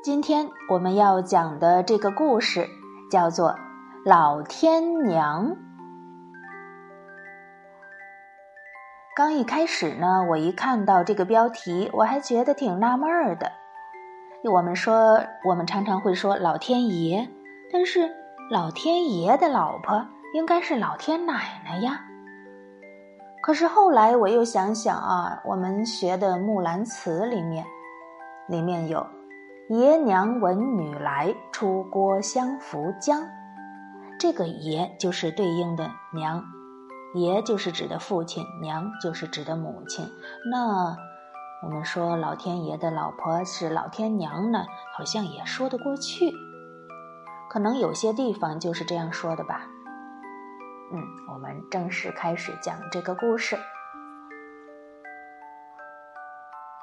今天我们要讲的这个故事叫做《老天娘》。刚一开始呢，我一看到这个标题，我还觉得挺纳闷儿的。我们说，我们常常会说老天爷，但是老天爷的老婆应该是老天奶奶呀。可是后来我又想想啊，我们学的《木兰辞》里面，里面有。爷娘闻女来，出郭相扶将。这个爷就是对应的娘，爷就是指的父亲，娘就是指的母亲。那我们说老天爷的老婆是老天娘呢，好像也说得过去。可能有些地方就是这样说的吧。嗯，我们正式开始讲这个故事。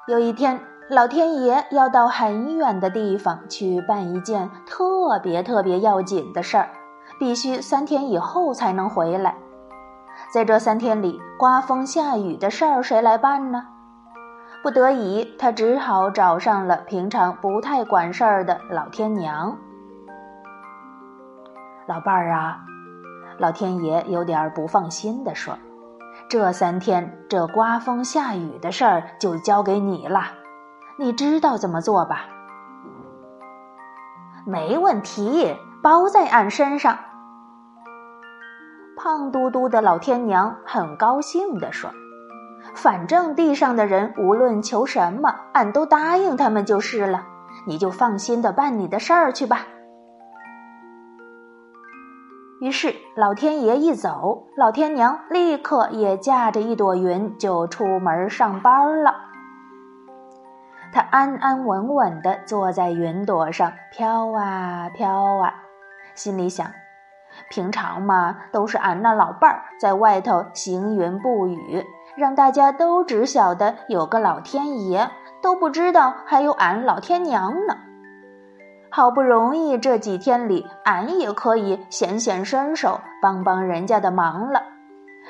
有一天。老天爷要到很远的地方去办一件特别特别要紧的事儿，必须三天以后才能回来。在这三天里，刮风下雨的事儿谁来办呢？不得已，他只好找上了平常不太管事儿的老天娘。老伴儿啊，老天爷有点不放心的说：“这三天这刮风下雨的事儿就交给你了。”你知道怎么做吧？没问题，包在俺身上。胖嘟嘟的老天娘很高兴地说：“反正地上的人无论求什么，俺都答应他们就是了。你就放心的办你的事儿去吧。”于是老天爷一走，老天娘立刻也驾着一朵云就出门上班了。他安安稳稳地坐在云朵上，飘啊飘啊，心里想：平常嘛，都是俺那老伴儿在外头行云布雨，让大家都只晓得有个老天爷，都不知道还有俺老天娘呢。好不容易这几天里，俺也可以显显身手，帮帮人家的忙了。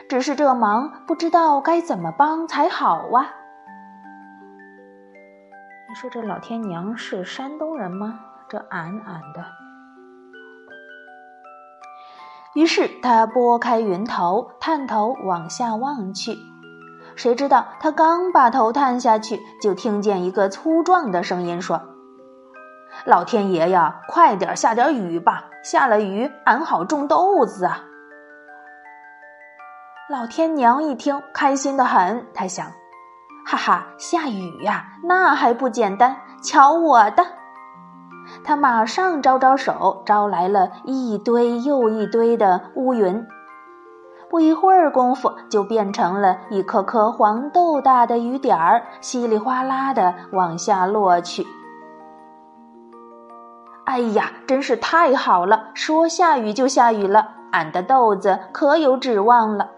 只是这忙不知道该怎么帮才好啊。你说这老天娘是山东人吗？这俺俺的。于是他拨开云头，探头往下望去。谁知道他刚把头探下去，就听见一个粗壮的声音说：“老天爷呀，快点下点雨吧！下了雨，俺好种豆子啊！”老天娘一听，开心的很，他想。哈哈，下雨呀，那还不简单？瞧我的！他马上招招手，招来了一堆又一堆的乌云，不一会儿功夫，就变成了一颗颗黄豆大的雨点儿，稀里哗啦的往下落去。哎呀，真是太好了！说下雨就下雨了，俺的豆子可有指望了。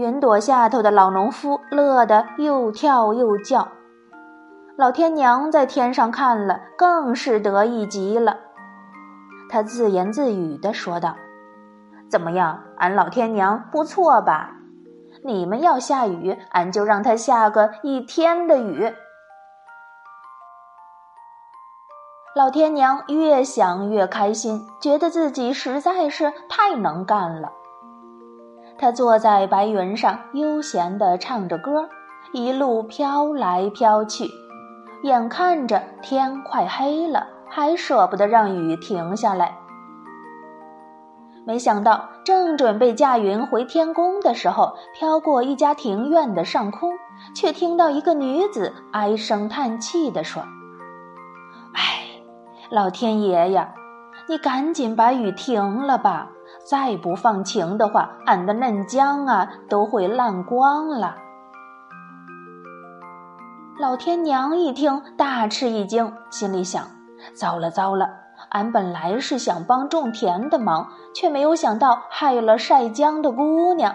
云朵下头的老农夫乐得又跳又叫，老天娘在天上看了，更是得意极了。他自言自语地说道：“怎么样，俺老天娘不错吧？你们要下雨，俺就让它下个一天的雨。”老天娘越想越开心，觉得自己实在是太能干了。他坐在白云上，悠闲地唱着歌，一路飘来飘去。眼看着天快黑了，还舍不得让雨停下来。没想到，正准备驾云回天宫的时候，飘过一家庭院的上空，却听到一个女子唉声叹气地说：“哎，老天爷呀，你赶紧把雨停了吧！”再不放晴的话，俺的嫩姜啊都会烂光了。老天娘一听，大吃一惊，心里想：糟了糟了，俺本来是想帮种田的忙，却没有想到害了晒姜的姑娘。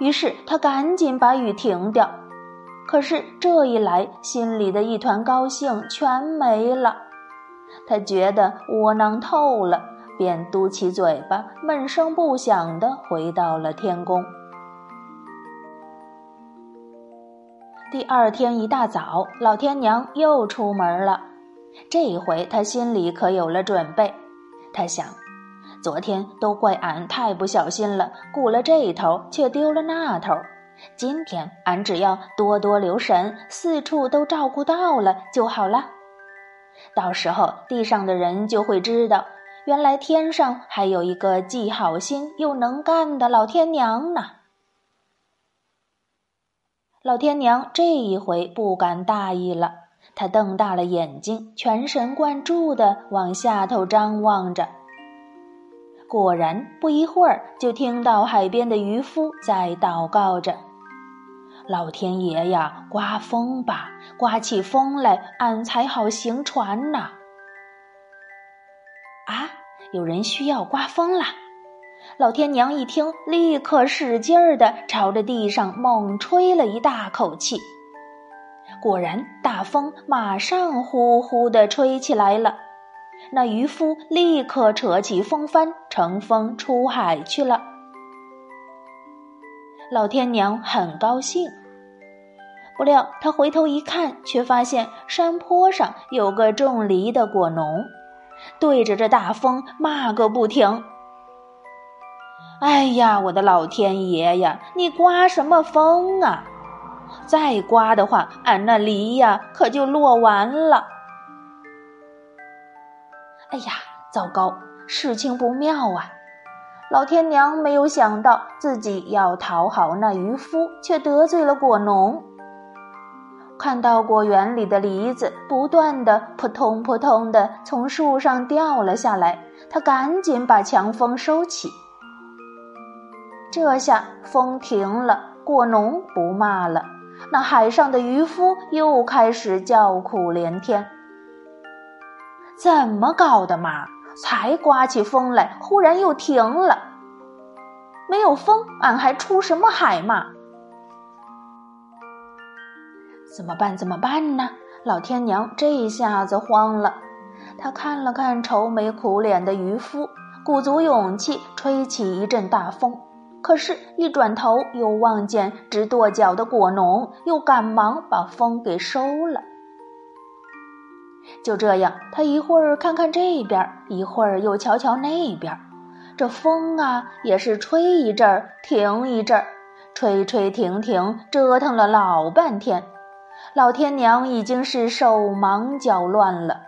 于是他赶紧把雨停掉。可是这一来，心里的一团高兴全没了。他觉得窝囊透了。便嘟起嘴巴，闷声不响地回到了天宫。第二天一大早，老天娘又出门了。这一回他心里可有了准备。他想，昨天都怪俺太不小心了，顾了这头却丢了那头。今天俺只要多多留神，四处都照顾到了就好了。到时候地上的人就会知道，原来天上还有一个既好心又能干的老天娘呢。老天娘这一回不敢大意了，她瞪大了眼睛，全神贯注地往下头张望着。果然，不一会儿就听到海边的渔夫在祷告着：“老天爷呀，刮风吧，刮起风来，俺才好行船呐！”啊，有人需要刮风了。老天娘一听，立刻使劲儿的朝着地上猛吹了一大口气。果然，大风马上呼呼的吹起来了。那渔夫立刻扯起风帆，乘风出海去了。老天娘很高兴，不料他回头一看，却发现山坡上有个种梨的果农，对着这大风骂个不停。哎呀，我的老天爷呀！你刮什么风啊？再刮的话，俺那梨呀可就落完了。哎呀，糟糕，事情不妙啊！老天娘没有想到自己要讨好那渔夫，却得罪了果农。看到果园里的梨子不断的扑通扑通的从树上掉了下来，他赶紧把强风收起。这下风停了，果农不骂了，那海上的渔夫又开始叫苦连天。怎么搞的嘛？才刮起风来，忽然又停了。没有风，俺还出什么海嘛？怎么办？怎么办呢？老天娘这下子慌了，她看了看愁眉苦脸的渔夫，鼓足勇气吹起一阵大风。可是，一转头又望见直跺脚的果农，又赶忙把风给收了。就这样，他一会儿看看这边，一会儿又瞧瞧那边，这风啊，也是吹一阵儿停一阵儿，吹吹停停，折腾了老半天。老天娘已经是手忙脚乱了，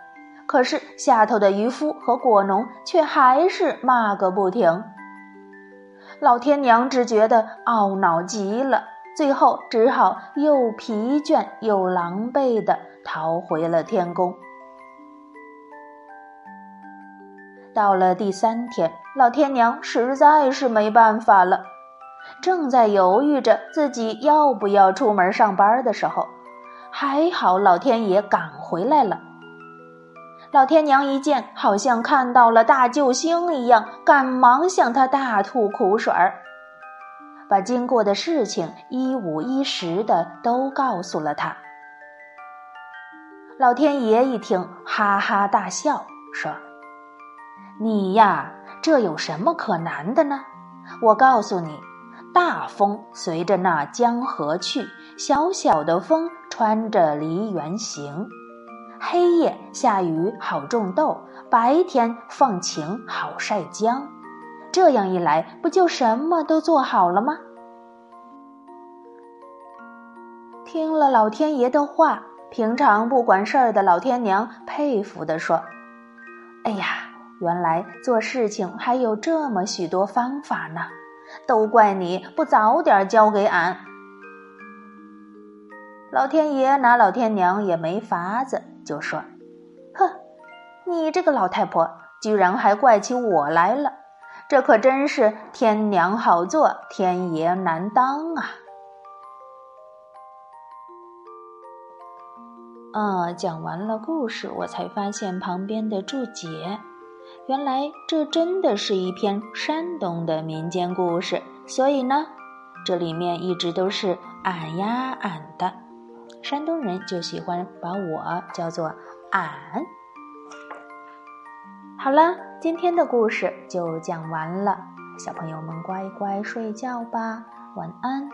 可是下头的渔夫和果农却还是骂个不停。老天娘只觉得懊恼极了，最后只好又疲倦又狼狈地逃回了天宫。到了第三天，老天娘实在是没办法了，正在犹豫着自己要不要出门上班的时候，还好老天爷赶回来了。老天娘一见，好像看到了大救星一样，赶忙向他大吐苦水儿，把经过的事情一五一十的都告诉了他。老天爷一听，哈哈大笑，说：“你呀，这有什么可难的呢？我告诉你，大风随着那江河去，小小的风穿着梨园行。”黑夜下雨好种豆，白天放晴好晒姜，这样一来，不就什么都做好了吗？听了老天爷的话，平常不管事儿的老天娘佩服地说：“哎呀，原来做事情还有这么许多方法呢，都怪你不早点教给俺。”老天爷拿老天娘也没法子。就说：“哼，你这个老太婆，居然还怪起我来了，这可真是天娘好做，天爷难当啊！”啊，讲完了故事，我才发现旁边的注解，原来这真的是一篇山东的民间故事，所以呢，这里面一直都是俺呀俺的。山东人就喜欢把我叫做俺。好了，今天的故事就讲完了，小朋友们乖乖睡觉吧，晚安。